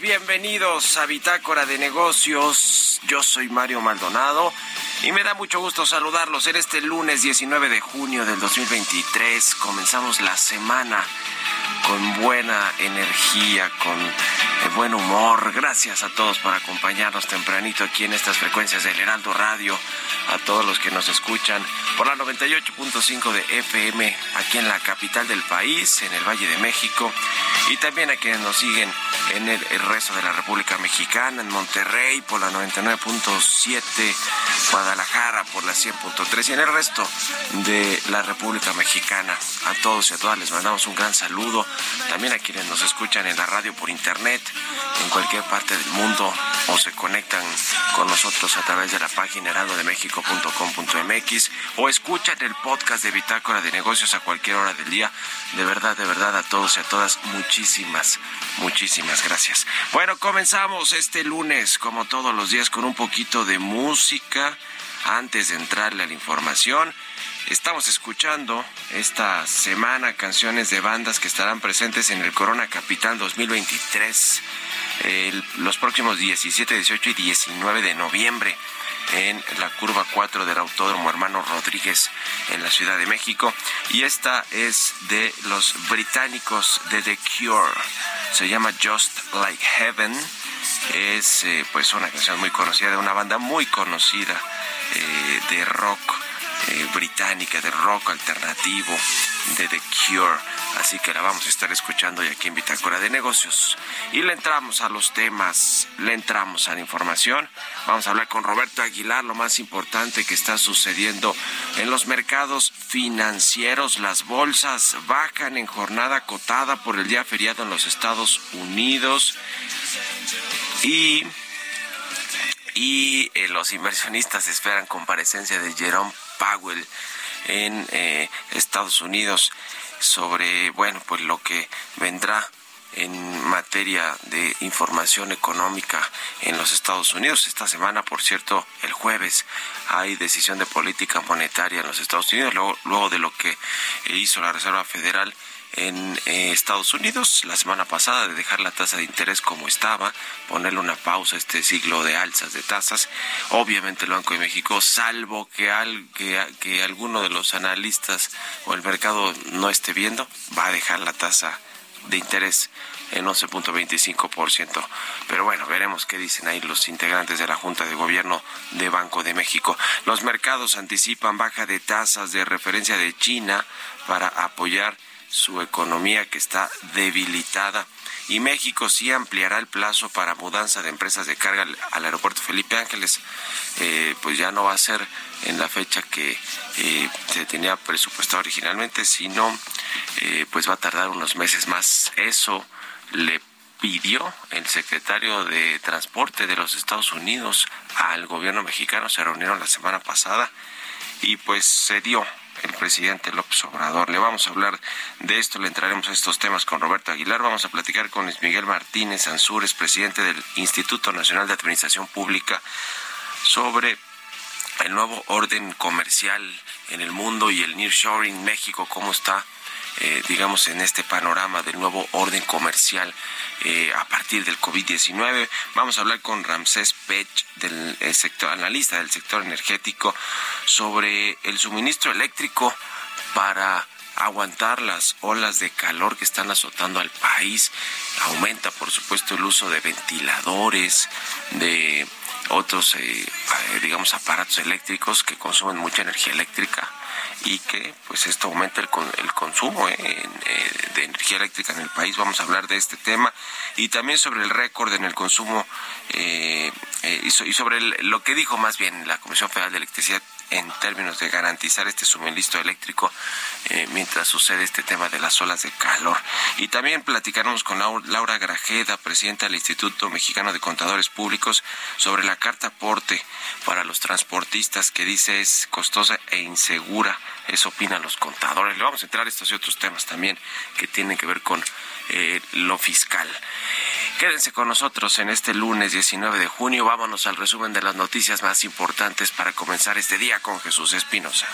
Bienvenidos a Bitácora de Negocios. Yo soy Mario Maldonado y me da mucho gusto saludarlos en este lunes 19 de junio del 2023. Comenzamos la semana con buena energía, con buen humor. Gracias a todos por acompañarnos tempranito aquí en estas frecuencias del Heraldo Radio, a todos los que nos escuchan por la 98.5 de FM aquí en la capital del país, en el Valle de México, y también a quienes nos siguen en el, resto de la República Mexicana, en Monterrey por la 99.7, Guadalajara por la 100.3 y en el resto de la República Mexicana. A todos y a todas les mandamos un gran saludo, también a quienes nos escuchan en la radio por internet, en cualquier parte del mundo o se conectan con nosotros a través de la página heraldodemexico.com.mx o escuchan el podcast de Bitácora de Negocios a cualquier hora del día. De verdad, de verdad, a todos y a todas, muchísimas, muchísimas gracias. Bueno, comenzamos este lunes, como todos los días, con un poquito de música antes de entrarle a la información. Estamos escuchando esta semana canciones de bandas que estarán presentes en el Corona Capital 2023 los próximos 17, 18 y 19 de noviembre en la curva 4 del Autódromo Hermano Rodríguez en la Ciudad de México. Y esta es de los británicos de The Cure. Se llama Just Like Heaven. Es eh, pues una canción muy conocida de una banda muy conocida eh, de rock eh, británica, de rock alternativo, de The Cure. Así que la vamos a estar escuchando y aquí en Bitácora de Negocios. Y le entramos a los temas, le entramos a la información. Vamos a hablar con Roberto Aguilar, lo más importante que está sucediendo en los mercados financieros. Las bolsas bajan en jornada cotada por el día feriado en los Estados Unidos. Y y eh, los inversionistas esperan comparecencia de Jerome Powell en eh, Estados Unidos sobre, bueno, pues lo que vendrá en materia de información económica en los Estados Unidos. Esta semana, por cierto, el jueves hay decisión de política monetaria en los Estados Unidos, luego, luego de lo que hizo la Reserva Federal en eh, Estados Unidos la semana pasada de dejar la tasa de interés como estaba, ponerle una pausa a este ciclo de alzas de tasas. Obviamente el Banco de México, salvo que, al, que, que alguno de los analistas o el mercado no esté viendo, va a dejar la tasa de interés en 11.25%. Pero bueno, veremos qué dicen ahí los integrantes de la Junta de Gobierno de Banco de México. Los mercados anticipan baja de tasas de referencia de China para apoyar su economía que está debilitada. Y México sí ampliará el plazo para mudanza de empresas de carga al, aeropuerto Felipe Ángeles. Eh, pues ya no va a ser en la fecha que eh, se tenía presupuestado originalmente, sino eh, pues va a tardar unos meses más. Eso le pidió el secretario de Transporte de los Estados Unidos al gobierno mexicano. Se reunieron la semana pasada y pues se dio el presidente López Obrador. Le vamos a hablar de esto, le entraremos a estos temas con Roberto Aguilar. Vamos a platicar con Luis Miguel Martínez Ansúrez, presidente del Instituto Nacional de Administración Pública, sobre el nuevo orden comercial en el mundo y el nearshoring México, cómo está eh, digamos, en este panorama del nuevo orden comercial eh, a partir del COVID-19. Vamos a hablar con Ramsés Pech, del eh, sector, analista del sector energético, sobre el suministro eléctrico para aguantar las olas de calor que están azotando al país. Aumenta, por supuesto, el uso de ventiladores, de otros, digamos, aparatos eléctricos que consumen mucha energía eléctrica y que pues esto aumenta el, el consumo eh, eh, de energía eléctrica en el país. Vamos a hablar de este tema y también sobre el récord en el consumo eh, y, sobre lo que dijo más bien la Comisión Federal de Electricidad en términos de garantizar este suministro eléctrico mientras sucede este tema de las olas de calor. Y también platicaremos con Laura Grajeda, presidenta del Instituto Mexicano de Contadores Públicos, sobre la carta aporte para los transportistas que dice es costosa e insegura eso opinan los contadores. Le vamos a entrar a estos y otros temas también que tienen que ver con eh, lo fiscal. Quédense con nosotros en este lunes 19 de junio. Vámonos al resumen de las noticias más importantes para comenzar este día con Jesús Espinosa.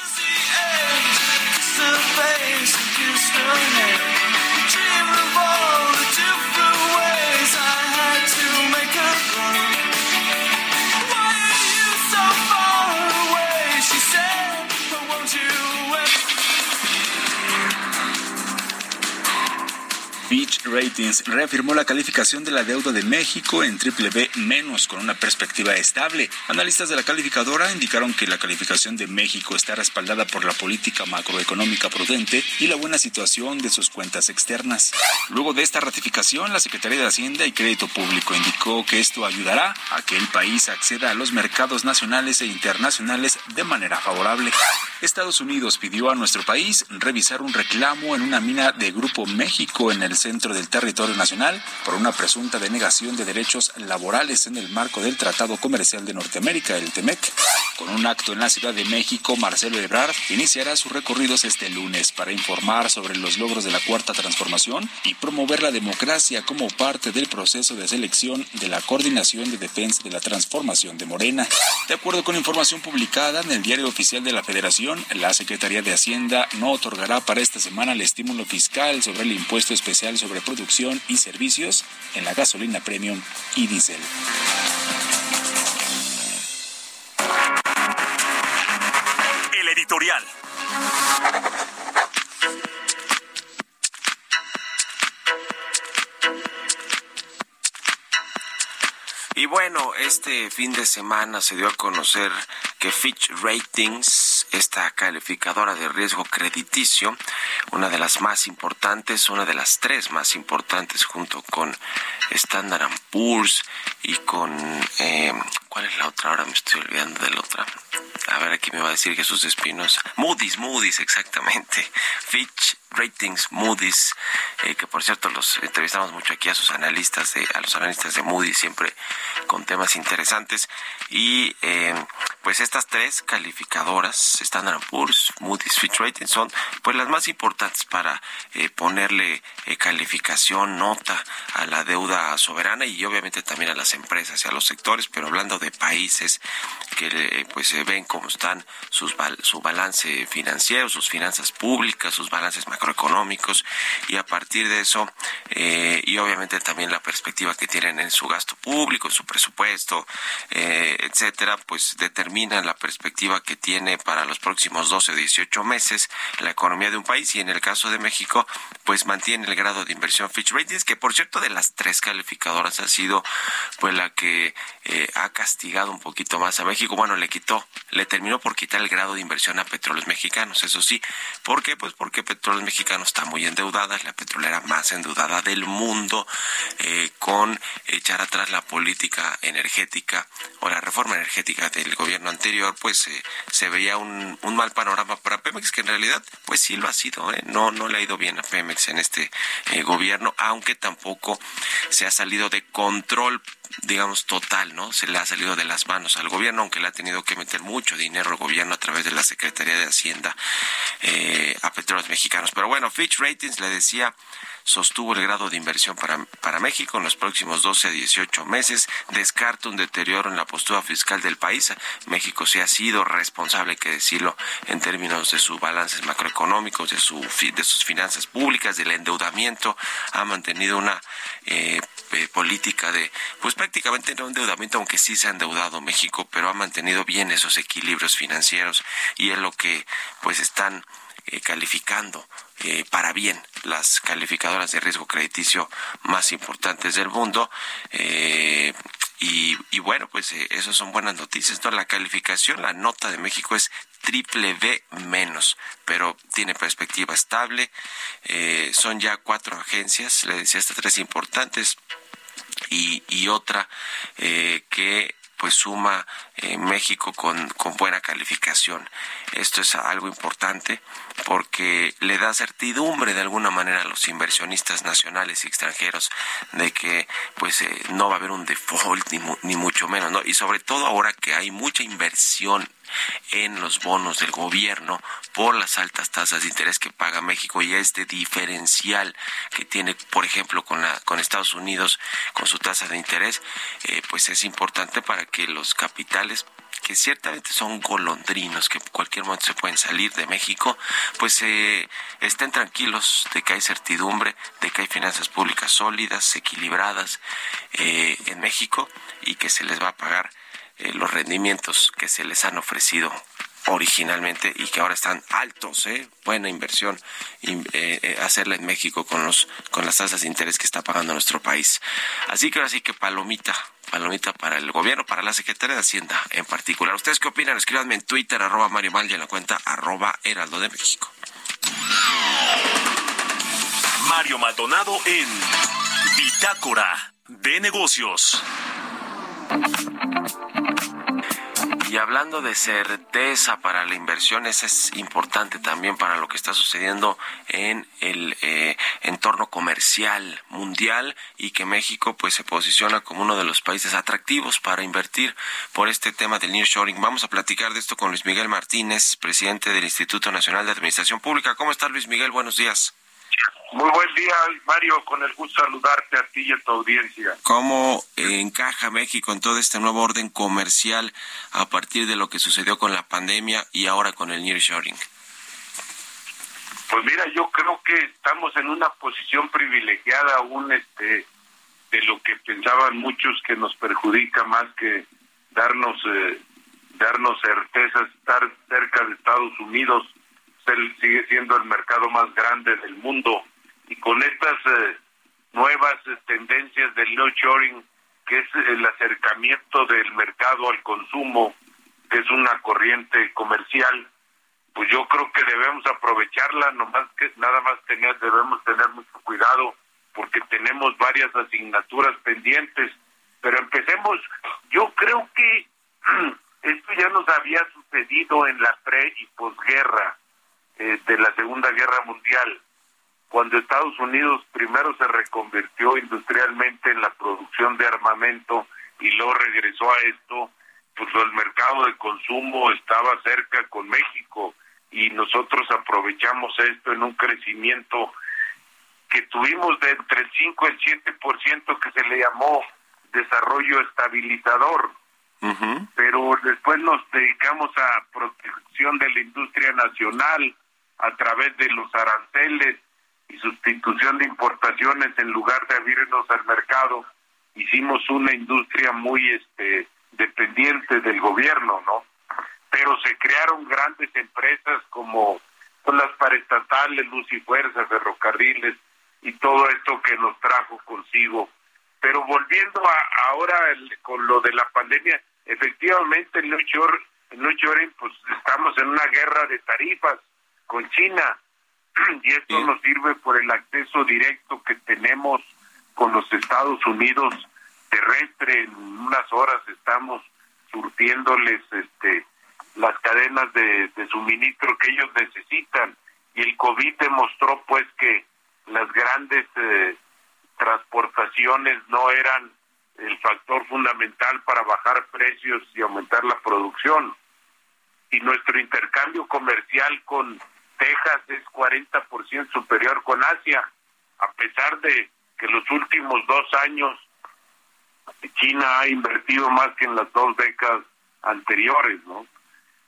Fitch Ratings reafirmó la calificación de la deuda de México en triple B menos con una perspectiva estable. Analistas de la calificadora indicaron que la calificación de México está respaldada por la política macroeconómica prudente y la buena situación de sus cuentas externas. Luego de esta ratificación, la Secretaría de Hacienda y Crédito Público indicó que esto ayudará a que el país acceda a los mercados nacionales e internacionales de manera favorable. Estados Unidos pidió a nuestro país revisar un reclamo en una mina de Grupo México en el centro del territorio nacional por una presunta denegación de derechos laborales en el marco del Tratado Comercial de Norteamérica, el TEMEC. Con un acto en la Ciudad de México, Marcelo Ebrard iniciará sus recorridos este lunes para informar sobre los logros de la Cuarta Transformación y promover la democracia como parte del proceso de selección de la Coordinación de Defensa de la Transformación de Morena. De acuerdo con información publicada en el Diario Oficial de la Federación, la Secretaría de Hacienda no otorgará para esta semana el estímulo fiscal sobre el impuesto especial sobre producción y servicios en la gasolina premium y diésel. El editorial. Y bueno, este fin de semana se dio a conocer que Fitch Ratings, esta calificadora de riesgo crediticio, una de las más importantes, una de las tres más importantes junto con Standard Poor's y con... Eh, ¿Cuál es la otra? Ahora me estoy olvidando de la otra. A ver, aquí me va a decir Jesús Espinosa. Moody's, Moody's, exactamente. Fitch Ratings, Moody's, eh, que por cierto los entrevistamos mucho aquí a sus analistas, de, a los analistas de Moody's, siempre con temas interesantes. Y eh, pues estas tres calificadoras, Standard Poor's, Moody's, Fitch Ratings, son pues las más importantes para eh, ponerle calificación, nota a la deuda soberana y obviamente también a las empresas y a los sectores, pero hablando de países que pues se ven cómo están sus, su balance financiero, sus finanzas públicas, sus balances macroeconómicos y a partir de eso eh, y obviamente también la perspectiva que tienen en su gasto público, en su presupuesto, eh, etcétera, pues determinan la perspectiva que tiene para los próximos 12 o 18 meses la economía de un país y en el caso de México pues mantiene el grado de inversión Fitch Ratings que por cierto de las tres calificadoras ha sido pues la que eh, ha castigado un poquito más a México, bueno le quitó, le terminó por quitar el grado de inversión a petróleos mexicanos, eso sí, ¿por qué? Pues porque petróleos mexicano está muy endeudada, es la petrolera más endeudada del mundo, eh, con echar atrás la política energética o la reforma energética del gobierno anterior, pues eh, se veía un, un, mal panorama para Pemex, que en realidad, pues sí lo ha sido, ¿eh? no, no le ha ido bien a Pemex en este gobierno, aunque tampoco se ha salido de control digamos, total, ¿no? Se le ha salido de las manos al gobierno, aunque le ha tenido que meter mucho dinero al gobierno a través de la Secretaría de Hacienda eh, a petróleos mexicanos. Pero bueno, Fitch Ratings le decía sostuvo el grado de inversión para, para México en los próximos 12 a 18 meses, descarta un deterioro en la postura fiscal del país. México sí ha sido responsable, hay que decirlo, en términos de sus balances macroeconómicos, de, su, de sus finanzas públicas, del endeudamiento, ha mantenido una eh, eh, política de, pues prácticamente no endeudamiento, aunque sí se ha endeudado México, pero ha mantenido bien esos equilibrios financieros. Y es lo que pues están eh, calificando eh, para bien las calificadoras de riesgo crediticio más importantes del mundo. Eh, y, bueno, pues eh, son buenas noticias. La calificación, la nota de México es triple B menos, pero tiene perspectiva estable. Son ya cuatro agencias, le decía estas tres importantes y, otra que pues suma eh, México con, con buena calificación. Esto es algo importante porque le da certidumbre de alguna manera a los inversionistas nacionales y extranjeros de que pues eh, no va a haber un default ni, ni mucho menos, ¿no? Y sobre todo ahora que hay mucha inversión en los bonos del gobierno por las altas tasas de interés que paga México y este diferencial que tiene, por ejemplo, con, la, con Estados Unidos, con su tasa de interés, eh, pues es importante para que los capitales que ciertamente son golondrinos, que en cualquier momento se pueden salir de México, pues eh, estén tranquilos de que hay certidumbre, de que hay finanzas públicas sólidas, equilibradas eh, en México y que se les va a pagar eh, los rendimientos que se les han ofrecido originalmente y que ahora están altos, ¿eh? buena inversión eh, hacerla en México con los con las tasas de interés que está pagando nuestro país. Así que ahora sí que palomita, palomita para el gobierno, para la Secretaría de Hacienda en particular. ¿Ustedes qué opinan? Escríbanme en Twitter, arroba Mario Mal y en la cuenta arroba Heraldo de México. Mario Maldonado en Bitácora de Negocios. Y hablando de certeza para la inversión, eso es importante también para lo que está sucediendo en el eh, entorno comercial mundial y que México pues se posiciona como uno de los países atractivos para invertir por este tema del nearshoring. Vamos a platicar de esto con Luis Miguel Martínez, presidente del Instituto Nacional de Administración Pública. ¿Cómo está Luis Miguel? Buenos días. Muy buen día, Mario, con el gusto de saludarte a ti y a tu audiencia. ¿Cómo encaja México en todo este nuevo orden comercial a partir de lo que sucedió con la pandemia y ahora con el nearshoring? Pues mira, yo creo que estamos en una posición privilegiada aún este de lo que pensaban muchos que nos perjudica más que darnos eh, darnos certezas estar cerca de Estados Unidos sigue siendo el mercado más grande del mundo y con estas eh, nuevas eh, tendencias del no shoring que es el acercamiento del mercado al consumo que es una corriente comercial pues yo creo que debemos aprovecharla nomás que nada más tener debemos tener mucho cuidado porque tenemos varias asignaturas pendientes. Pero empecemos. Yo creo que esto ya nos había sucedido en la pre y posguerra eh, de la Segunda Guerra Mundial, cuando Estados Unidos primero se reconvirtió industrialmente en la producción de armamento y luego regresó a esto, pues el mercado de consumo estaba cerca con México y nosotros aprovechamos esto en un crecimiento que tuvimos de entre el 5 y el 7% que se le llamó desarrollo estabilizador. Pero después nos dedicamos a protección de la industria nacional, a través de los aranceles y sustitución de importaciones en lugar de abrirnos al mercado, hicimos una industria muy este dependiente del gobierno, ¿no? Pero se crearon grandes empresas como pues, las paraestatales, Luz y Fuerza, ferrocarriles y todo esto que nos trajo consigo. Pero volviendo a ahora con lo de la pandemia, efectivamente en el pues estamos en una guerra de tarifas con China y esto nos sirve por el acceso directo que tenemos con los Estados Unidos terrestre. En unas horas estamos surtiéndoles este las cadenas de, suministro que ellos necesitan. Y el COVID demostró pues que las grandes eh, transportaciones no eran el factor fundamental para bajar precios y aumentar la producción. Y nuestro intercambio comercial con Texas es 40% superior con Asia, a pesar de que los últimos dos años China ha invertido más que en las dos décadas anteriores, ¿no?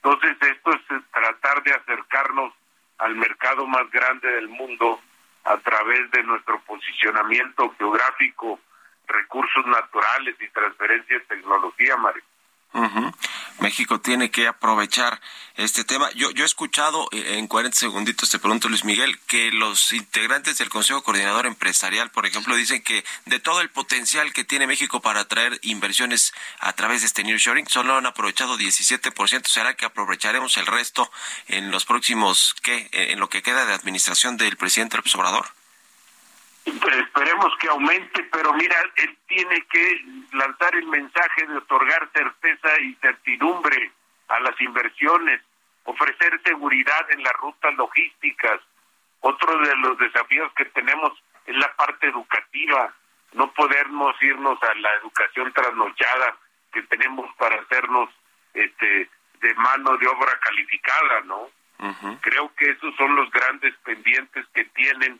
Entonces esto es tratar de acercarnos al mercado más grande del mundo a través de nuestro posicionamiento geográfico, recursos naturales y transferencia de tecnología, Mario. México tiene que aprovechar este tema. Yo, yo he escuchado eh, en 40 segunditos, te pregunto Luis Miguel, que los integrantes del Consejo Coordinador Empresarial, por ejemplo, dicen que de todo el potencial que tiene México para atraer inversiones a través de este nearshoring, solo han aprovechado 17%. ¿Será que aprovecharemos el resto en los próximos, qué, en lo que queda de administración del presidente López Obrador? Esperemos que aumente, pero mira, él tiene que lanzar el mensaje de otorgar certeza y certidumbre a las inversiones, ofrecer seguridad en las rutas logísticas. Otro de los desafíos que tenemos es la parte educativa, no podernos irnos a la educación trasnochada que tenemos para hacernos este de mano de obra calificada, ¿no? Creo que esos son los grandes pendientes que tienen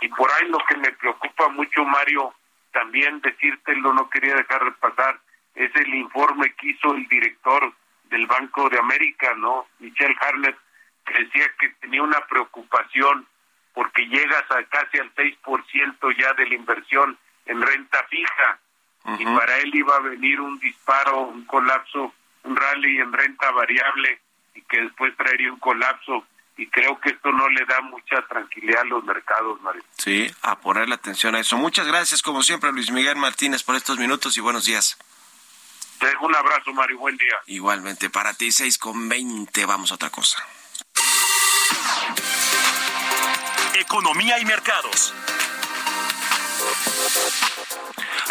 y por ahí lo que me preocupa mucho, Mario, también decírtelo, no quería dejar de pasar, es el informe que hizo el director del Banco de América, ¿no? Michelle Harnett, que decía que tenía una preocupación porque llegas a casi al 6% ya de la inversión en renta fija y para él iba a venir un disparo, un colapso, un rally en renta variable y que después traería un colapso y creo que esto no le da mucha tranquilidad a los mercados, Mario. Sí, a ponerle atención a eso. Muchas gracias, como siempre, Luis Miguel Martínez, por estos minutos y buenos días. Te dejo un abrazo, Mario, buen día. Igualmente, para ti, 6 con 20, vamos a otra cosa. Economía y mercados.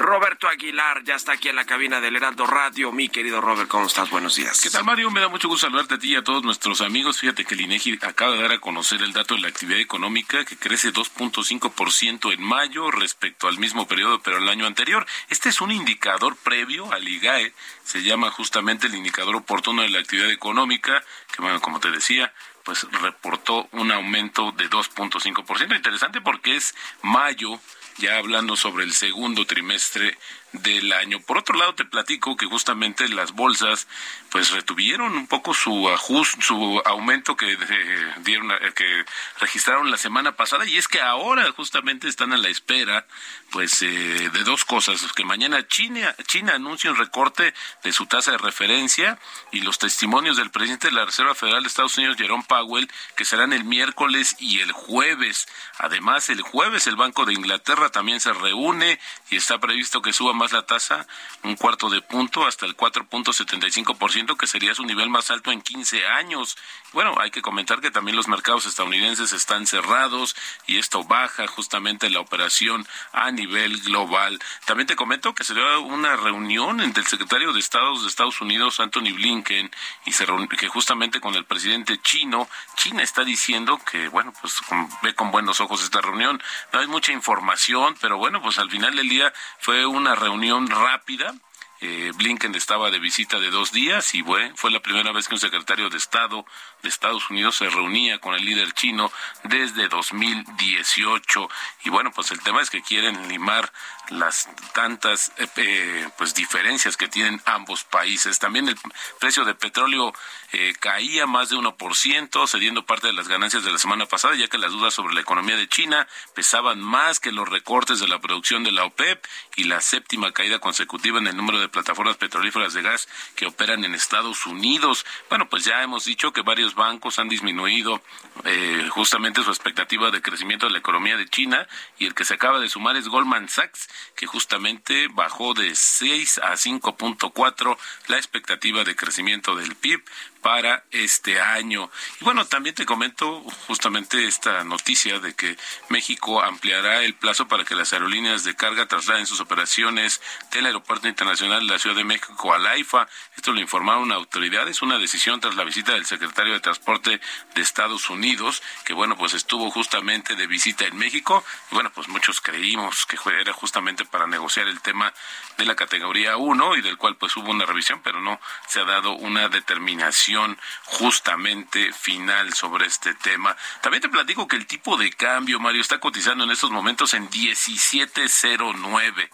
Roberto Aguilar ya está aquí en la cabina del Heraldo Radio. Mi querido Robert, ¿cómo estás? Buenos días. ¿Qué tal, Mario? Me da mucho gusto saludarte a ti y a todos nuestros amigos. Fíjate que el INEGI acaba de dar a conocer el dato de la actividad económica que crece 2.5% en mayo respecto al mismo periodo, pero el año anterior. Este es un indicador previo al IGAE. Se llama justamente el indicador oportuno de la actividad económica, que, bueno, como te decía, pues reportó un aumento de 2.5%. Interesante porque es mayo ya hablando sobre el segundo trimestre del año. Por otro lado, te platico que justamente las bolsas pues retuvieron un poco su ajuste, su aumento que eh, dieron eh, que registraron la semana pasada y es que ahora justamente están a la espera pues eh, de dos cosas, que mañana China China anuncia un recorte de su tasa de referencia y los testimonios del presidente de la Reserva Federal de Estados Unidos Jerome Powell que serán el miércoles y el jueves. Además, el jueves el Banco de Inglaterra también se reúne y está previsto que suba más la tasa un cuarto de punto hasta el 4.75%, que sería su nivel más alto en 15 años. Bueno, hay que comentar que también los mercados estadounidenses están cerrados y esto baja justamente la operación a nivel global. También te comento que se dio una reunión entre el secretario de Estados de Estados Unidos, Anthony Blinken, y se que justamente con el presidente chino, China está diciendo que, bueno, pues ve con buenos ojos esta reunión. No hay mucha información, pero bueno, pues al final del día fue una reunión reunión rápida. Eh, Blinken estaba de visita de dos días y fue, fue la primera vez que un secretario de Estado de Estados Unidos se reunía con el líder chino desde 2018. Y bueno, pues el tema es que quieren limar las tantas eh, eh, pues diferencias que tienen ambos países. También el precio del petróleo eh, caía más de 1%, cediendo parte de las ganancias de la semana pasada, ya que las dudas sobre la economía de China pesaban más que los recortes de la producción de la OPEP y la séptima caída consecutiva en el número de plataformas petrolíferas de gas que operan en Estados Unidos. Bueno, pues ya hemos dicho que varios bancos han disminuido justamente su expectativa de crecimiento de la economía de China y el que se acaba de sumar es Goldman Sachs que justamente bajó de 6 a 5.4 la expectativa de crecimiento del PIB para este año. Y bueno, también te comento justamente esta noticia de que México ampliará el plazo para que las aerolíneas de carga trasladen sus operaciones del Aeropuerto Internacional de la Ciudad de México al AIFA. Esto lo informaron autoridades, una decisión tras la visita del secretario de Transporte de Estados Unidos, que bueno, pues estuvo justamente de visita en México. Y bueno, pues muchos creímos que era justamente para negociar el tema de la categoría 1 y del cual pues hubo una revisión, pero no se ha dado una determinación justamente final sobre este tema. También te platico que el tipo de cambio, Mario, está cotizando en estos momentos en 1709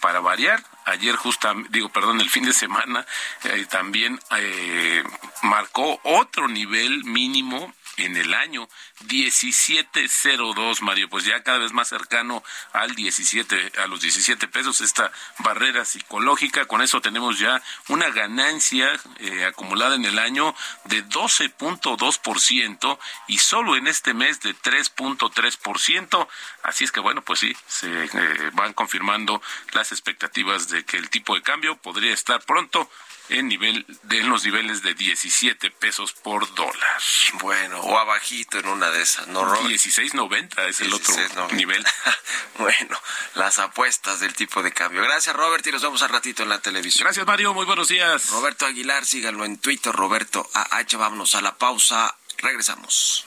para variar, ayer justamente, digo, perdón, el fin de semana eh, también eh, marcó otro nivel mínimo en el año 1702, Mario, pues ya cada vez más cercano al 17 a los 17 pesos esta barrera psicológica, con eso tenemos ya una ganancia eh, acumulada en el año de 12.2% y solo en este mes de 3.3%, así es que bueno, pues sí, se eh, van confirmando las expectativas de que el tipo de cambio podría estar pronto en nivel de en los niveles de 17 pesos por dólar. Bueno, o abajito en una de esas, ¿no, Robert? 16.90 es el otro nivel. bueno, las apuestas del tipo de cambio. Gracias, Robert, y nos vemos al ratito en la televisión. Gracias, Mario, muy buenos días. Roberto Aguilar, síganlo en Twitter, Roberto AH. Vámonos a la pausa, regresamos.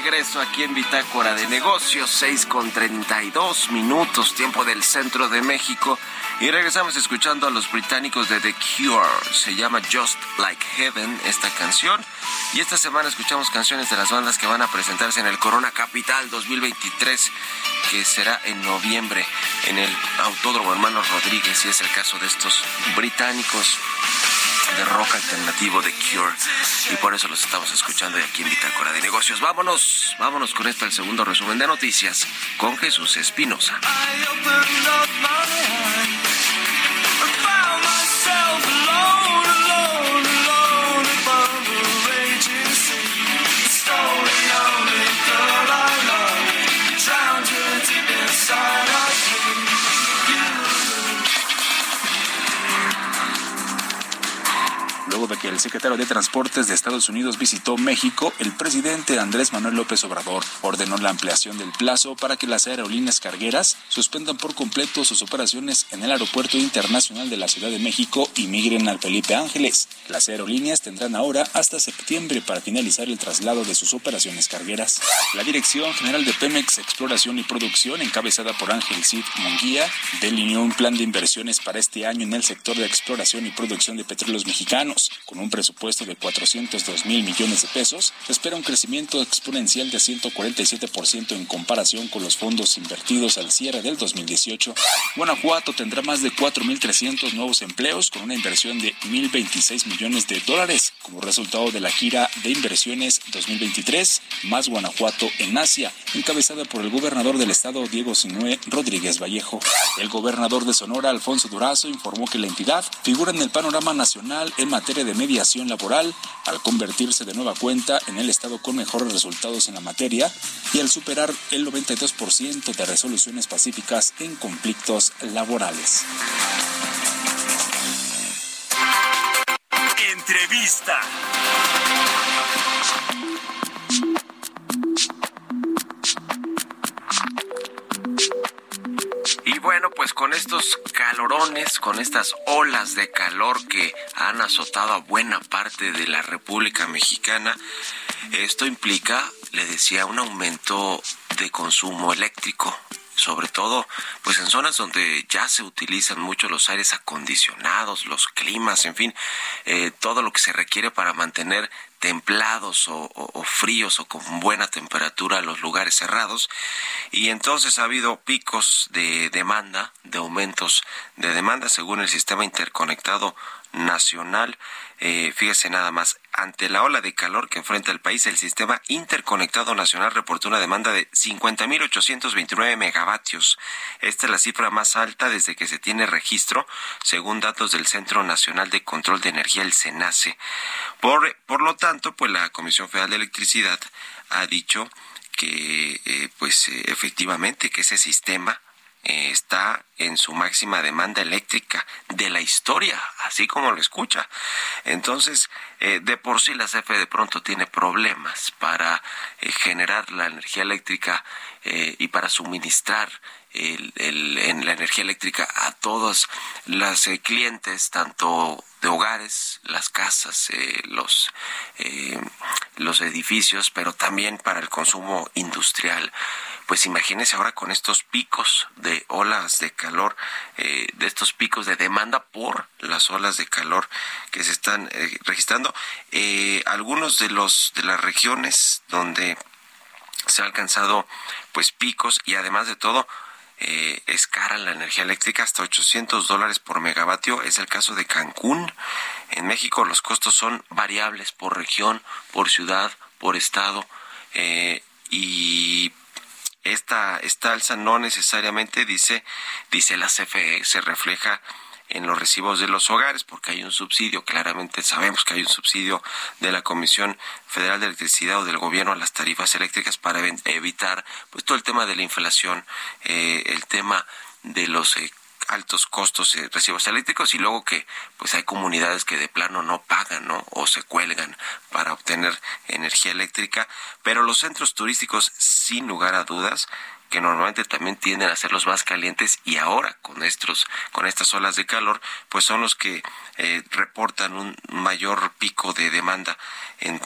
regreso aquí en Bitácora de Negocios, 6 con 32 minutos, tiempo del centro de México. Y regresamos escuchando a los británicos de The Cure. Se llama Just Like Heaven esta canción. Y esta semana escuchamos canciones de las bandas que van a presentarse en el Corona Capital 2023, que será en noviembre en el Autódromo Hermanos Rodríguez. Y es el caso de estos británicos de rock alternativo de Cure y por eso los estamos escuchando aquí en Bitácora de Negocios. Vámonos, vámonos con esto el segundo resumen de noticias con Jesús Espinosa. Luego de que el secretario de Transportes de Estados Unidos visitó México, el presidente Andrés Manuel López Obrador ordenó la ampliación del plazo para que las aerolíneas cargueras suspendan por completo sus operaciones en el Aeropuerto Internacional de la Ciudad de México y migren al Felipe Ángeles. Las aerolíneas tendrán ahora hasta septiembre para finalizar el traslado de sus operaciones cargueras. La Dirección General de Pemex Exploración y Producción, encabezada por Ángel Cid Munguía, delineó un plan de inversiones para este año en el sector de exploración y producción de petróleos mexicanos. Con un presupuesto de 402 mil millones de pesos, espera un crecimiento exponencial de 147% en comparación con los fondos invertidos al cierre del 2018. Guanajuato tendrá más de 4.300 nuevos empleos con una inversión de 1.026 millones de dólares como resultado de la gira de inversiones 2023 más Guanajuato en Asia, encabezada por el gobernador del estado Diego Sinue Rodríguez Vallejo. El gobernador de Sonora, Alfonso Durazo, informó que la entidad figura en el panorama nacional en materia de mediación laboral al convertirse de nueva cuenta en el estado con mejores resultados en la materia y al superar el 92% de resoluciones pacíficas en conflictos laborales. Entrevista. Bueno, pues con estos calorones, con estas olas de calor que han azotado a buena parte de la República Mexicana, esto implica, le decía, un aumento de consumo eléctrico sobre todo pues en zonas donde ya se utilizan mucho los aires acondicionados, los climas, en fin, eh, todo lo que se requiere para mantener templados o, fríos o con buena temperatura los lugares cerrados y entonces ha habido picos de demanda, de aumentos de demanda según el sistema interconectado nacional. Eh, fíjese nada más, ante la ola de calor que enfrenta el país, el sistema interconectado nacional reportó una demanda de 50.829 megavatios. Esta es la cifra más alta desde que se tiene registro, según datos del Centro Nacional de Control de Energía, el CENACE. Por, por lo tanto, pues la Comisión Federal de Electricidad ha dicho que, eh, pues eh, efectivamente, que ese sistema eh, está en su máxima demanda eléctrica de la historia, así como lo escucha. Entonces, eh, de por sí la CFE de pronto tiene problemas para eh, generar la energía eléctrica y para suministrar en la energía eléctrica a todos los eh, clientes, tanto de hogares, las casas, eh, los, eh, los edificios, pero también para el consumo industrial. Pues imagínense ahora con estos picos de olas de calor, de estos picos de demanda por las olas de calor que se están registrando. algunos de los de las regiones donde se ha alcanzado pues picos y además de todo eh, es cara la energía eléctrica, hasta 800 dólares por megavatio. Es el caso de Cancún. En México los costos son variables por región, por ciudad, por estado. Eh, y esta, esta alza no necesariamente dice, dice la CFE, se refleja en los recibos de los hogares, porque hay un subsidio, claramente sabemos que hay un subsidio de la Comisión Federal de Electricidad o del gobierno a las tarifas eléctricas para evitar pues todo el tema de la inflación, eh, el tema de los eh, altos costos de recibos eléctricos y luego que pues hay comunidades que de plano no pagan ¿no? o se cuelgan para obtener energía eléctrica pero los centros turísticos sin lugar a dudas que normalmente también tienden a ser los más calientes y ahora con estos con estas olas de calor pues son los que eh, reportan un mayor pico de demanda en,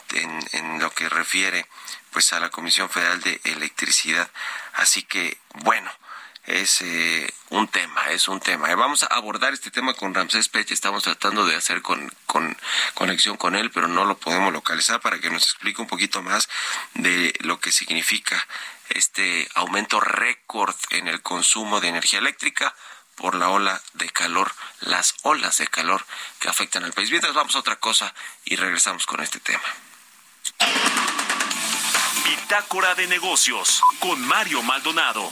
en, lo que refiere pues a la Comisión Federal de Electricidad así que bueno es eh, un tema, es un tema. Vamos a abordar este tema con Ramsés Pech, estamos tratando de hacer con, con, conexión con él, pero no lo podemos localizar para que nos explique un poquito más de lo que significa este aumento récord en el consumo de energía eléctrica por la ola de calor, las olas de calor que afectan al país. Mientras vamos a otra cosa y regresamos con este tema. Bitácora de negocios con Mario Maldonado.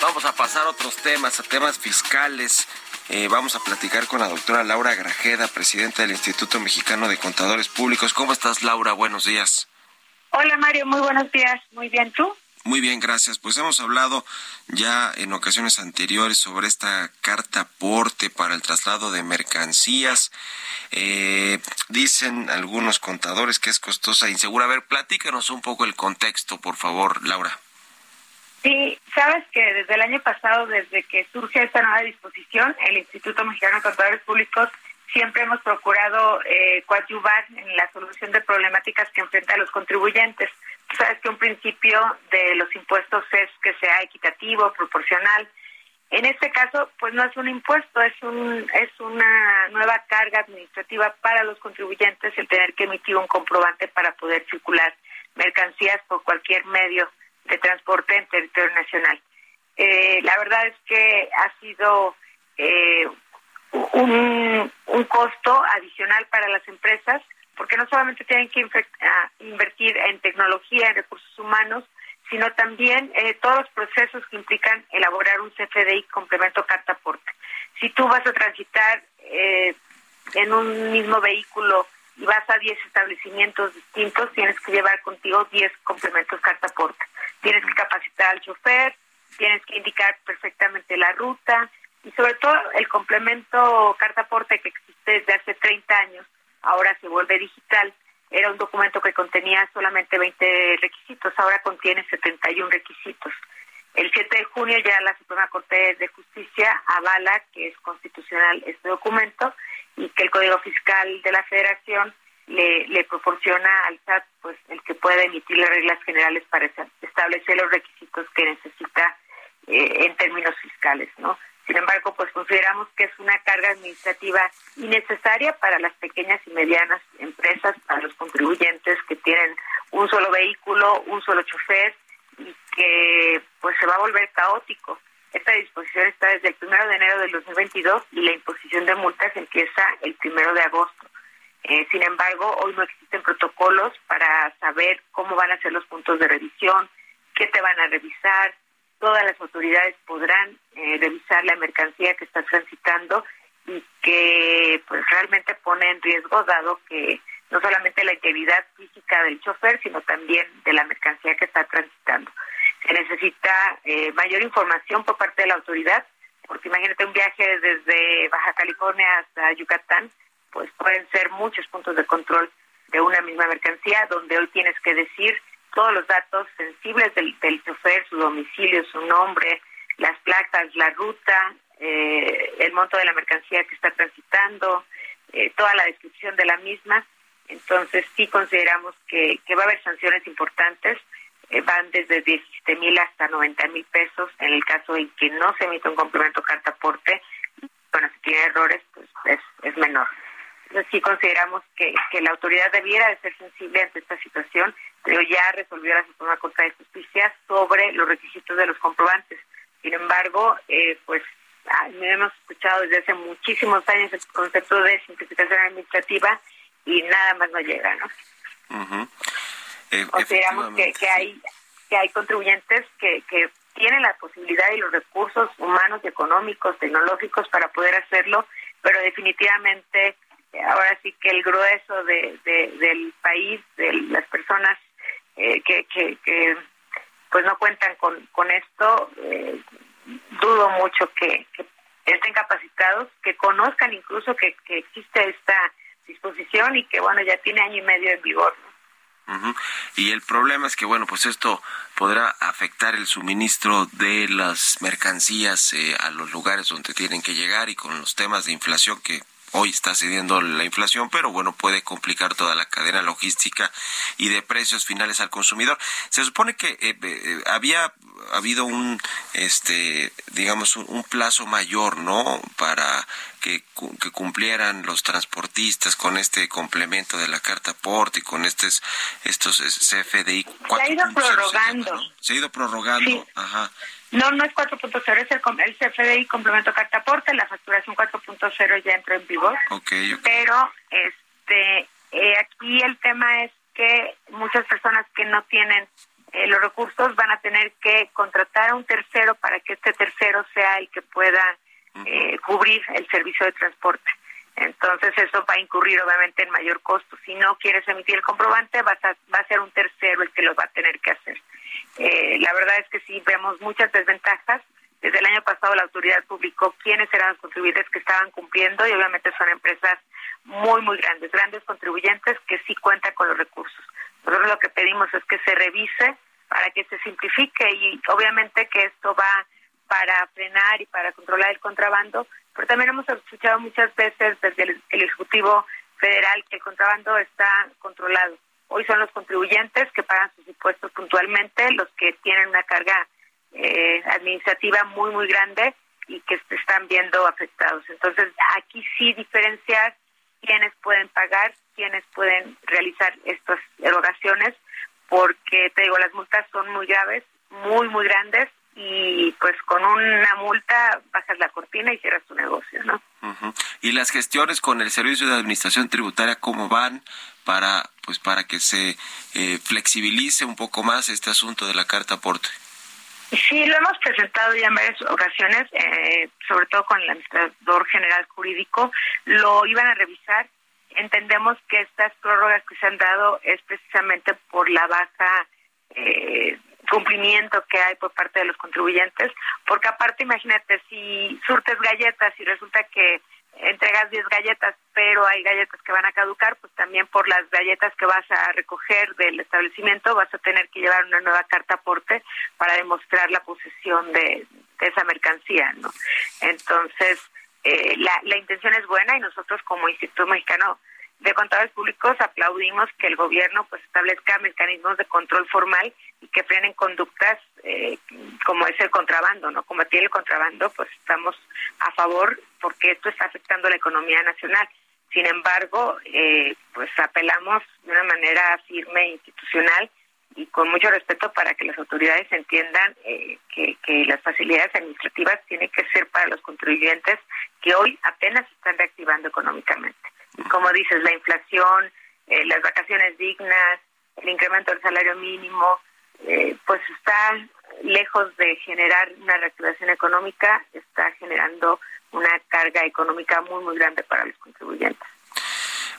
Vamos a pasar a otros temas, a temas fiscales. Eh, vamos a platicar con la doctora Laura Grajeda, presidenta del Instituto Mexicano de Contadores Públicos. ¿Cómo estás, Laura? Buenos días. Hola, Mario. Muy buenos días. Muy bien, ¿tú? Muy bien, gracias. Pues hemos hablado ya en ocasiones anteriores sobre esta carta aporte para el traslado de mercancías. Eh, dicen algunos contadores que es costosa e insegura. A ver, platícanos un poco el contexto, por favor, Laura. Sí, sabes que desde el año pasado, desde que surge esta nueva disposición, el Instituto Mexicano de Contadores Públicos siempre hemos procurado eh, coadyuvar en la solución de problemáticas que enfrentan los contribuyentes. Sabes que un principio de los impuestos es que sea equitativo, proporcional. En este caso, pues no es un impuesto, es un es una nueva carga administrativa para los contribuyentes el tener que emitir un comprobante para poder circular mercancías por cualquier medio de transporte en territorio nacional. Eh, la verdad es que ha sido eh, un, un costo adicional para las empresas porque no solamente tienen que invertir en tecnología, en recursos humanos, sino también eh, todos los procesos que implican elaborar un CFDI complemento carta aporte. Si tú vas a transitar eh, en un mismo vehículo y vas a 10 establecimientos distintos, tienes que llevar contigo 10 complementos carta aporte tienes que capacitar al chofer, tienes que indicar perfectamente la ruta y sobre todo el complemento carta aporte que existe desde hace 30 años, ahora se vuelve digital. Era un documento que contenía solamente 20 requisitos, ahora contiene 71 requisitos. El 7 de junio ya la Suprema Corte de Justicia avala que es constitucional este documento y que el Código Fiscal de la Federación le, proporciona al SAT pues el que pueda emitir las reglas generales para establecer los requisitos que necesita eh, en términos fiscales, ¿no? Sin embargo, pues consideramos que es una carga administrativa innecesaria para las pequeñas y medianas empresas, para los contribuyentes que tienen un solo vehículo, un solo chofer que pues se va a volver caótico. Esta disposición está desde el 1 de enero del 2022 y la imposición de multas empieza el 1 de agosto. Eh, sin embargo, hoy no existen protocolos para saber cómo van a ser los puntos de revisión, qué te van a revisar. Todas las autoridades podrán eh, revisar la mercancía que estás transitando y que pues realmente pone en riesgo dado que no solamente la integridad física del chofer, sino también de la mercancía que está transitando. Necesita eh, mayor información por parte de la autoridad, porque imagínate un viaje desde Baja California hasta Yucatán, pues pueden ser muchos puntos de control de una misma mercancía, donde hoy tienes que decir todos los datos sensibles del, del chofer, su domicilio, su nombre, las placas, la ruta, eh, el monto de la mercancía que está transitando, eh, toda la descripción de la misma. Entonces sí consideramos que, que va a haber sanciones importantes, van desde 17 mil hasta 90 mil pesos en el caso en que no se emite un complemento carta aporte. Bueno, si tiene errores, pues es, es menor. Entonces sí consideramos que, que la autoridad debiera de ser sensible ante esta situación, pero ya resolvió la Suprema Corte de Justicia sobre los requisitos de los comprobantes. Sin embargo, eh, pues hemos escuchado desde hace muchísimos años el concepto de simplificación administrativa y nada más no llega, ¿no? Consideramos que, que hay que hay contribuyentes que, que tienen la posibilidad y los recursos humanos, económicos, tecnológicos para poder hacerlo, pero definitivamente eh, ahora sí que el grueso de, del país, de las personas eh, que, que, que, pues no cuentan con, con esto, eh, dudo mucho que, estén capacitados, que conozcan incluso que, que existe esta disposición y que bueno ya tiene año y medio en vigor. Y el problema es que, bueno, pues esto podrá afectar el suministro de las mercancías eh, a los lugares donde tienen que llegar y con los temas de inflación que hoy está cediendo la inflación, pero bueno, puede complicar toda la cadena logística y de precios finales al consumidor. Se supone que eh, eh, había habido un, este, digamos, un, plazo mayor, ¿no? Para que, que, cumplieran los transportistas con este complemento de la carta aporte y con estos, estos CFDI. Se ha ido prorrogando. Se, ha ido prorrogando, ajá. No, no es 4.0, es el, el CFDI complemento carta aporte, la facturación 4.0 ya entró en vigor. Okay, Pero este eh, aquí el tema es que muchas personas que no tienen eh, los recursos van a tener que contratar a un tercero para que este tercero sea el que pueda eh, cubrir el servicio de transporte. Entonces eso va a incurrir obviamente en mayor costo. Si no quieres emitir el comprobante, va a, va a ser un tercero el que lo va a tener que hacer. Eh, la verdad es que sí vemos muchas desventajas. Desde el año pasado la autoridad publicó quiénes eran los contribuyentes que estaban cumpliendo y obviamente son empresas muy, muy grandes, grandes contribuyentes que sí cuentan con los recursos. Nosotros lo que pedimos es que se revise para que se simplifique y obviamente que esto va para frenar y para controlar el contrabando, pero también hemos escuchado muchas veces desde el, Ejecutivo Federal que el contrabando está controlado. Hoy son los contribuyentes que pagan sus impuestos puntualmente, los que tienen una carga eh, administrativa muy, muy grande y que se están viendo afectados. Entonces, aquí sí diferenciar quiénes pueden pagar, quiénes pueden realizar estas erogaciones, porque te digo, las multas son muy graves, muy, muy grandes, y pues con una multa bajas la cortina y cierras tu negocio, ¿no? Y las gestiones con el Servicio de Administración Tributaria, ¿cómo van para, pues para que se eh, flexibilice un poco más este asunto de la carta aporte? Sí, lo hemos presentado ya en varias ocasiones, eh, sobre todo con el administrador general jurídico, lo iban a revisar entendemos que estas prórrogas que se han dado es precisamente por la baja eh, cumplimiento que hay por parte de los contribuyentes, porque aparte imagínate, si surtes galletas y resulta que entregas 10 galletas, pero hay galletas que van a caducar, pues también por las galletas que vas a recoger del establecimiento vas a tener que llevar una nueva carta aporte para demostrar la posesión de, de esa mercancía, ¿no? Entonces, eh, la, la intención es buena y nosotros como Instituto Mexicano de Contadores Públicos aplaudimos que el gobierno pues establezca mecanismos de control formal y que frenen conductas eh, como es el contrabando, ¿no? Combatir el contrabando, pues estamos a favor porque esto está afectando la economía nacional. Sin embargo, eh, pues apelamos de una manera firme e institucional y con mucho respeto para que las autoridades entiendan eh, que, las facilidades administrativas tienen que ser para los contribuyentes que hoy apenas están reactivando económicamente. Y como dices, la inflación, eh, las vacaciones dignas, el incremento del salario mínimo, eh, pues está lejos de generar una reactivación económica, está generando una carga económica muy, muy grande para los contribuyentes.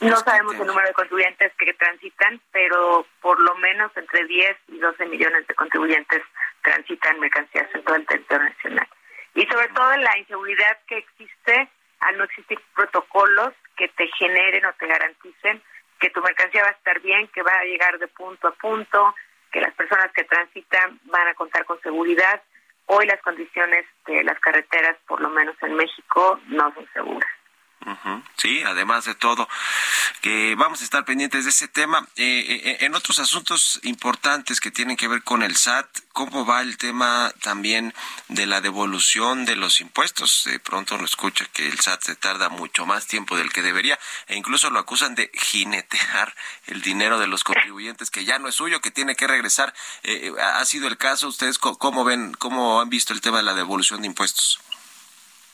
No sabemos el número de contribuyentes que transitan, pero por lo menos entre 10 y 12 millones de contribuyentes transitan mercancías en todo el territorio nacional. Y sobre todo la inseguridad que existe al no existir protocolos que te generen o te garanticen que tu mercancía va a estar bien, que va a llegar de punto a punto, que las personas que transitan van a contar con seguridad. Hoy las condiciones de las carreteras, por lo menos en México, no son seguras. Sí, además de todo, que vamos a estar pendientes de ese tema. Eh, eh, en otros asuntos importantes que tienen que ver con el SAT, ¿cómo va el tema también de la devolución de los impuestos? Pronto lo escucha que el SAT se tarda mucho más tiempo del que debería e incluso lo acusan de jinetear el dinero de los contribuyentes que ya no es suyo, que tiene que regresar. Eh, ¿Ha sido el caso? ¿Ustedes cómo ven, cómo han visto el tema de la devolución de impuestos?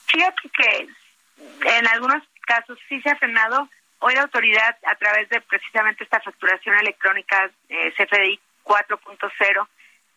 Fíjate que en algunos casos sí se ha frenado. Hoy la autoridad, a través de precisamente esta facturación electrónica eh, CFDI 4.0,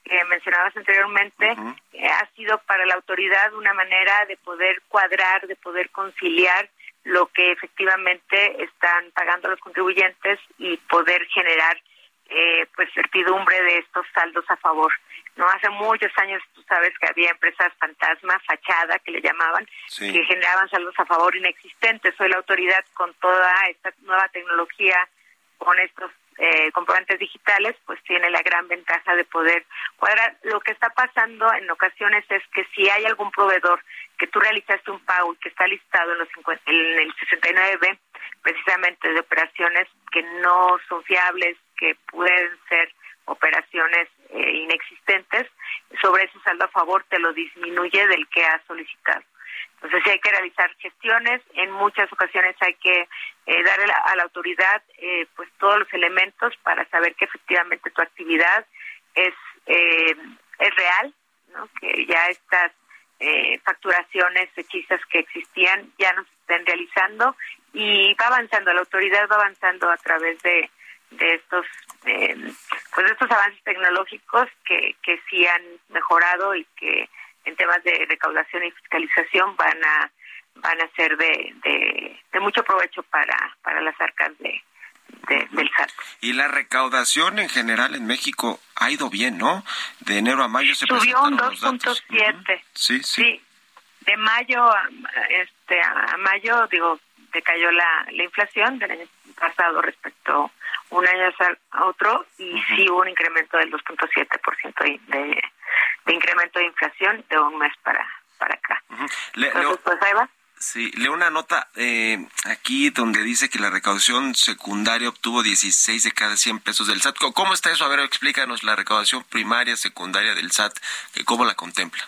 que mencionabas anteriormente, eh, ha sido para la autoridad una manera de poder cuadrar, de poder conciliar lo que efectivamente están pagando los contribuyentes y poder generar eh, pues certidumbre de estos saldos a favor. No hace muchos años tú sabes que había empresas fantasma, fachada que le llamaban, que generaban saldos a favor inexistentes. Hoy la autoridad con toda esta nueva tecnología, con estos eh, comprobantes digitales, pues tiene la gran ventaja de poder cuadrar. Lo que está pasando en ocasiones es que si hay algún proveedor que tú realizaste un pago y que está listado en, los en el 69B, precisamente de operaciones que no son fiables, que pueden ser operaciones eh, inexistentes, sobre ese saldo a favor te lo disminuye del que has solicitado. Entonces sí hay que realizar gestiones, en muchas ocasiones hay que eh, darle a la autoridad eh, pues todos los elementos para saber que efectivamente tu actividad es eh, es real, ¿no? que ya estas facturaciones hechizas que existían ya no se estén realizando y va avanzando, la autoridad va avanzando a través de, de estos pues estos avances tecnológicos que, que sí han mejorado y que en temas de recaudación y fiscalización van a van a ser de, de, mucho provecho para, para las arcas de, del SAT. Y la recaudación en general en México ha ido bien, ¿no? De enero a mayo se subió un 2.7. Sí, sí. De mayo a, este a mayo digo decayó la, la inflación del año pasado respecto un año a otro y sí hubo un incremento del 2.7% de, de incremento de inflación de un mes para para acá. Entonces, pues ahí va. Sí, leo una nota eh, aquí donde dice que la recaudación secundaria obtuvo 16 de cada 100 pesos del SAT. ¿Cómo está eso? A ver, explícanos la recaudación primaria, secundaria del SAT, ¿cómo la contempla?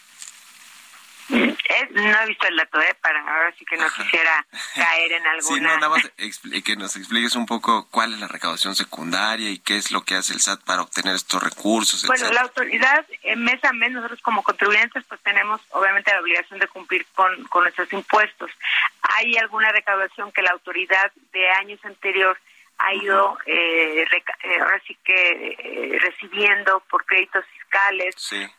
No he visto el dato, ¿eh? Para ahora sí que no quisiera caer en alguna... Sí, no, nada más que nos expliques un poco cuál es la recaudación secundaria y qué es lo que hace el SAT para obtener estos recursos, Bueno, la autoridad, eh, mes a mes, nosotros como contribuyentes, pues tenemos obviamente la obligación de cumplir con, con nuestros impuestos. Hay alguna recaudación que la autoridad de años anteriores ha ido eh, eh, ahora sí que eh, recibiendo por créditos fiscales,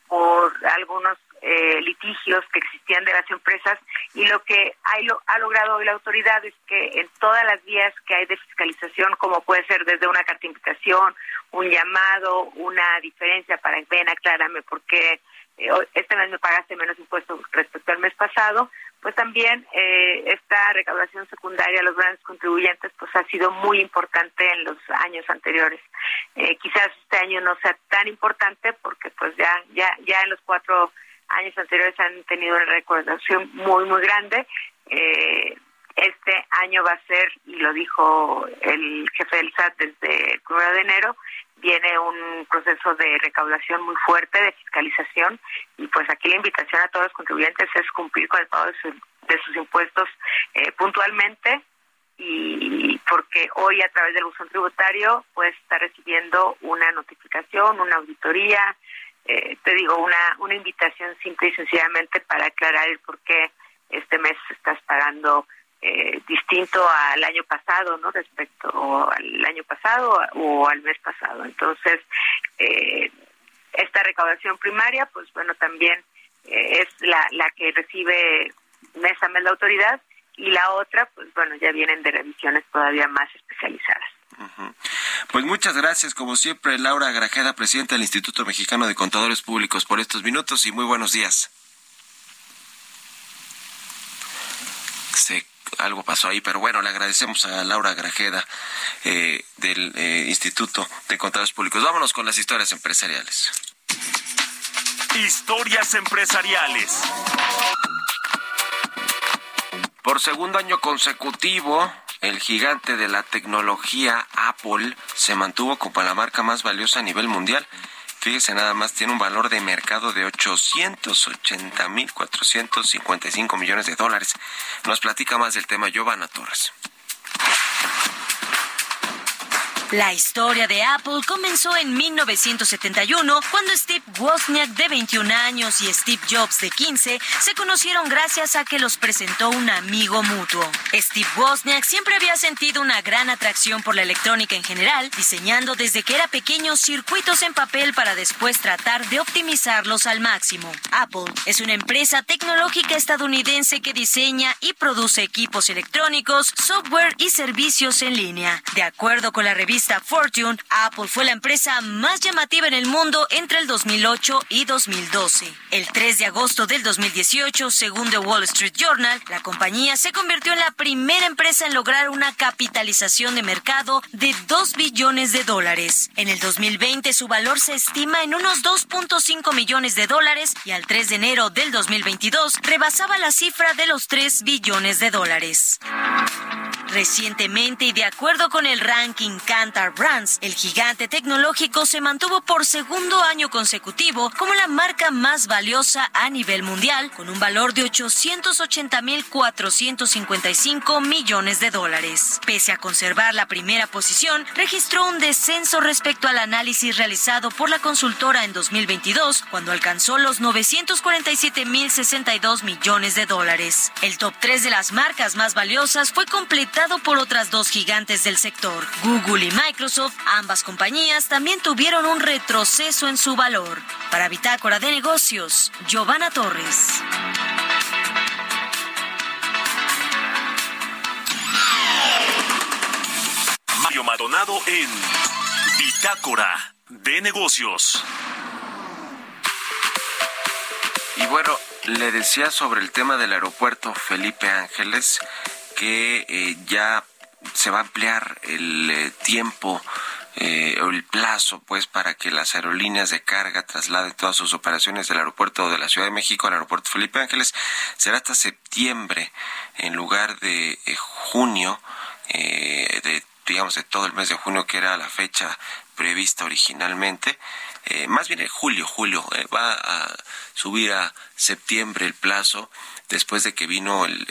por algunos eh, litigios que existían de las empresas y lo que hay, ha logrado hoy la autoridad es que en todas las vías que hay de fiscalización, como puede ser desde una carta invitación, un llamado, una diferencia para ven, aclárame por qué eh, este mes me pagaste menos impuestos respecto al mes pasado, pues también eh, esta recaudación secundaria de los grandes contribuyentes pues ha sido muy importante en los años anteriores. Eh, quizás este año no sea tan importante porque pues ya ya ya en los cuatro años anteriores han tenido una recaudación muy muy grande. Eh, este año va a ser, y lo dijo el jefe del SAT desde el 1 de enero, viene un proceso de recaudación muy fuerte, de fiscalización, y pues aquí la invitación a todos los contribuyentes es cumplir con el pago de, sus impuestos eh, puntualmente, y porque hoy a través del uso tributario pues está recibiendo una notificación, una auditoría, eh, te digo, una, una invitación simple y sencillamente para aclarar el por qué este mes estás pagando eh, distinto al año pasado, ¿no? Respecto al año pasado o al mes pasado. Entonces, eh, esta recaudación primaria, pues bueno, también eh, es la, la que recibe mes a mes la autoridad y la otra, pues bueno, ya vienen de revisiones todavía más especializadas. Pues muchas gracias, como siempre, Laura Grajeda, presidenta del Instituto Mexicano de Contadores Públicos, por estos minutos y muy buenos días. Se algo pasó ahí, pero bueno, le agradecemos a Laura Grajeda eh, del eh, Instituto de Contadores Públicos. Vámonos con las historias empresariales. Historias empresariales. Por segundo año consecutivo, el gigante de la tecnología Apple se mantuvo como la marca más valiosa a nivel mundial. Fíjese nada más, tiene un valor de mercado de 880.455 millones de dólares. Nos platica más del tema Giovanna Torres. La historia de Apple comenzó en 1971 cuando Steve Wozniak de 21 años y Steve Jobs de 15 se conocieron gracias a que los presentó un amigo mutuo. Steve Wozniak siempre había sentido una gran atracción por la electrónica en general, diseñando desde que era pequeño circuitos en papel para después tratar de optimizarlos al máximo. Apple es una empresa tecnológica estadounidense que diseña y produce equipos electrónicos, software y servicios en línea. De acuerdo con la revista Fortune, Apple fue la empresa más llamativa en el mundo entre el 2008 y 2012. El 3 de agosto del 2018, según The Wall Street Journal, la compañía se convirtió en la primera empresa en lograr una capitalización de mercado de 2 billones de dólares. En el 2020 su valor se estima en unos 2.5 millones de dólares y al 3 de enero del 2022 rebasaba la cifra de los 3 billones de dólares. Recientemente y de acuerdo con el ranking Kantar Brands, el gigante tecnológico se mantuvo por segundo año consecutivo como la marca más valiosa a nivel mundial, con un valor de 880.455 millones de dólares. Pese a conservar la primera posición, registró un descenso respecto al análisis realizado por la consultora en 2022, cuando alcanzó los 947.062 millones de dólares. El top 3 de las marcas más valiosas fue completado por otras dos gigantes del sector, Google y Microsoft. Ambas compañías también tuvieron un retroceso en su valor. Para Bitácora de Negocios, Giovanna Torres. Mario Maldonado en Bitácora de Negocios. Y bueno, le decía sobre el tema del aeropuerto Felipe Ángeles que eh, ya se va a ampliar el eh, tiempo eh, el plazo pues para que las aerolíneas de carga trasladen todas sus operaciones del aeropuerto de la Ciudad de México al aeropuerto Felipe Ángeles. Será hasta septiembre en lugar de junio de digamos de todo el mes de junio que era la fecha prevista originalmente. Más bien en julio julio va a subir a septiembre el plazo después de que vino el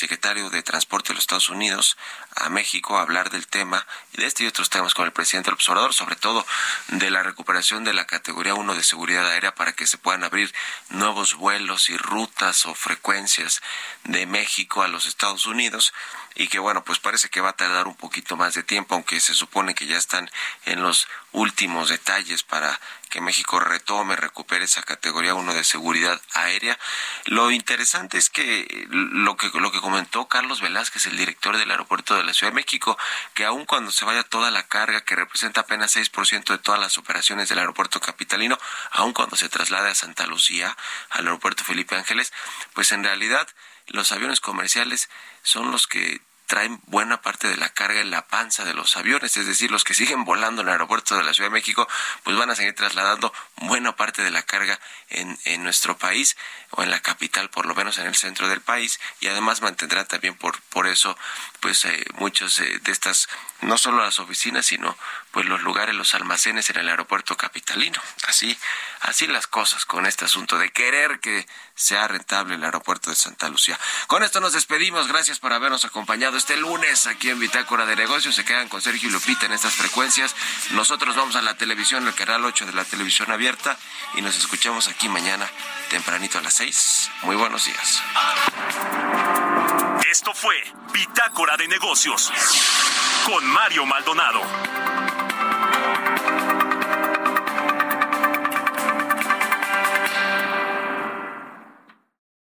secretario de Transporte de los Estados Unidos a México a hablar del tema de este y otros temas con el presidente del observador, sobre todo de la recuperación de la categoría 1 de seguridad aérea para que se puedan abrir nuevos vuelos y rutas o frecuencias de México a los Estados Unidos y que bueno, pues parece que va a tardar un poquito más de tiempo, aunque se supone que ya están en los últimos detalles para que México retome, recupere esa categoría 1 de seguridad aérea. Lo interesante es que lo que lo que comentó Carlos Velázquez, el director del aeropuerto de la Ciudad de México, que aun cuando se vaya toda la carga, que representa apenas 6% de todas las operaciones del aeropuerto capitalino, aun cuando se traslade a Santa Lucía, al aeropuerto Felipe Ángeles, pues en realidad los aviones comerciales son los que traen buena parte de la carga en la panza de los aviones, es decir, los que siguen volando en el aeropuerto de la Ciudad de México, pues van a seguir trasladando buena parte de la carga en, en nuestro país o en la capital, por lo menos en el centro del país, y además mantendrán también por, por eso, pues eh, muchos eh, de estas, no solo las oficinas, sino pues los lugares, los almacenes en el aeropuerto capitalino. Así, así las cosas con este asunto de querer que sea rentable el aeropuerto de Santa Lucía. Con esto nos despedimos. Gracias por habernos acompañado este lunes aquí en Bitácora de Negocios. Se quedan con Sergio y Lupita en estas frecuencias. Nosotros vamos a la televisión, el canal 8 de la televisión abierta, y nos escuchamos aquí mañana tempranito a las 6. Muy buenos días. Esto fue Bitácora de Negocios con Mario Maldonado.